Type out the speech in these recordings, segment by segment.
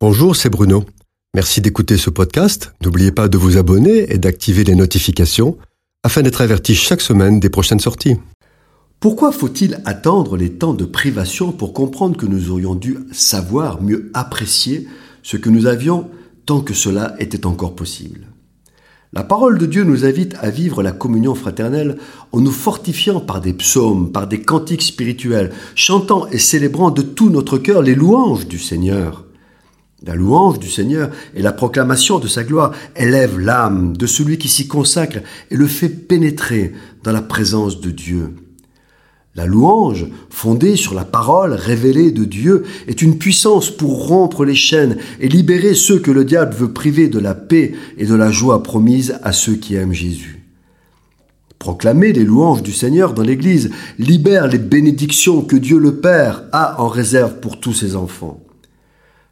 Bonjour, c'est Bruno. Merci d'écouter ce podcast. N'oubliez pas de vous abonner et d'activer les notifications afin d'être averti chaque semaine des prochaines sorties. Pourquoi faut-il attendre les temps de privation pour comprendre que nous aurions dû savoir mieux apprécier ce que nous avions tant que cela était encore possible? La parole de Dieu nous invite à vivre la communion fraternelle en nous fortifiant par des psaumes, par des cantiques spirituels, chantant et célébrant de tout notre cœur les louanges du Seigneur. La louange du Seigneur et la proclamation de sa gloire élèvent l'âme de celui qui s'y consacre et le fait pénétrer dans la présence de Dieu. La louange, fondée sur la parole révélée de Dieu, est une puissance pour rompre les chaînes et libérer ceux que le diable veut priver de la paix et de la joie promise à ceux qui aiment Jésus. Proclamer les louanges du Seigneur dans l'Église libère les bénédictions que Dieu le Père a en réserve pour tous ses enfants.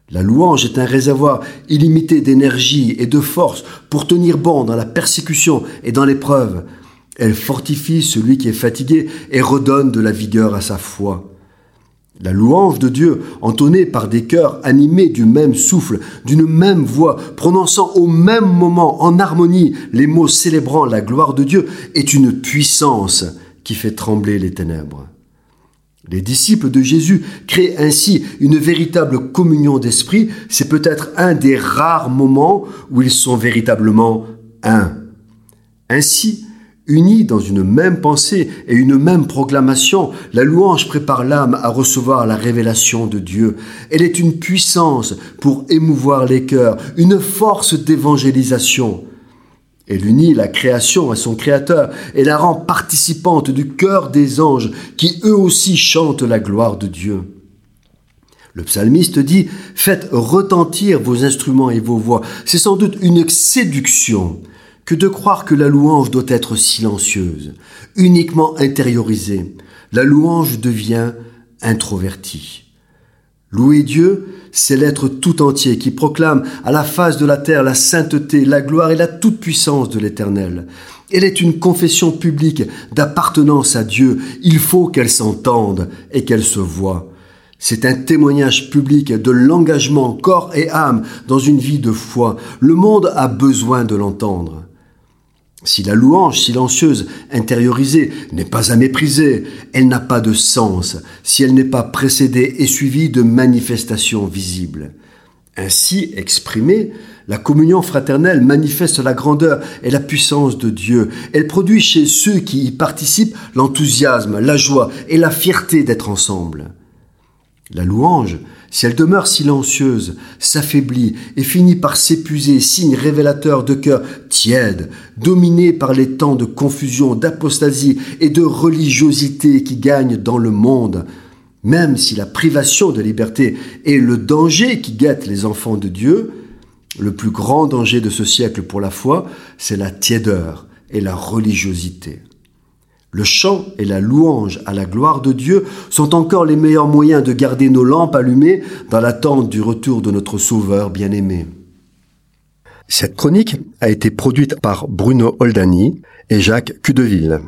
La louange est un réservoir illimité d'énergie et de force pour tenir bon dans la persécution et dans l'épreuve. Elle fortifie celui qui est fatigué et redonne de la vigueur à sa foi. La louange de Dieu, entonnée par des cœurs animés du même souffle, d'une même voix, prononçant au même moment en harmonie les mots célébrant la gloire de Dieu, est une puissance qui fait trembler les ténèbres. Les disciples de Jésus créent ainsi une véritable communion d'esprit. C'est peut-être un des rares moments où ils sont véritablement un. Ainsi, unis dans une même pensée et une même proclamation, la louange prépare l'âme à recevoir la révélation de Dieu. Elle est une puissance pour émouvoir les cœurs, une force d'évangélisation. Elle unit la création à son Créateur et la rend participante du cœur des anges qui eux aussi chantent la gloire de Dieu. Le psalmiste dit Faites retentir vos instruments et vos voix. C'est sans doute une séduction que de croire que la louange doit être silencieuse, uniquement intériorisée. La louange devient introvertie. Louer Dieu, c'est l'être tout entier qui proclame à la face de la terre la sainteté, la gloire et la toute-puissance de l'Éternel. Elle est une confession publique d'appartenance à Dieu. Il faut qu'elle s'entende et qu'elle se voie. C'est un témoignage public de l'engagement corps et âme dans une vie de foi. Le monde a besoin de l'entendre. Si la louange silencieuse, intériorisée, n'est pas à mépriser, elle n'a pas de sens si elle n'est pas précédée et suivie de manifestations visibles. Ainsi exprimée, la communion fraternelle manifeste la grandeur et la puissance de Dieu. Elle produit chez ceux qui y participent l'enthousiasme, la joie et la fierté d'être ensemble. La louange, si elle demeure silencieuse, s'affaiblit et finit par s'épuiser, signe révélateur de cœur tiède, dominé par les temps de confusion, d'apostasie et de religiosité qui gagnent dans le monde, même si la privation de liberté est le danger qui guette les enfants de Dieu, le plus grand danger de ce siècle pour la foi, c'est la tiédeur et la religiosité. Le chant et la louange à la gloire de Dieu sont encore les meilleurs moyens de garder nos lampes allumées dans l'attente du retour de notre Sauveur bien-aimé. Cette chronique a été produite par Bruno Oldani et Jacques Cudeville.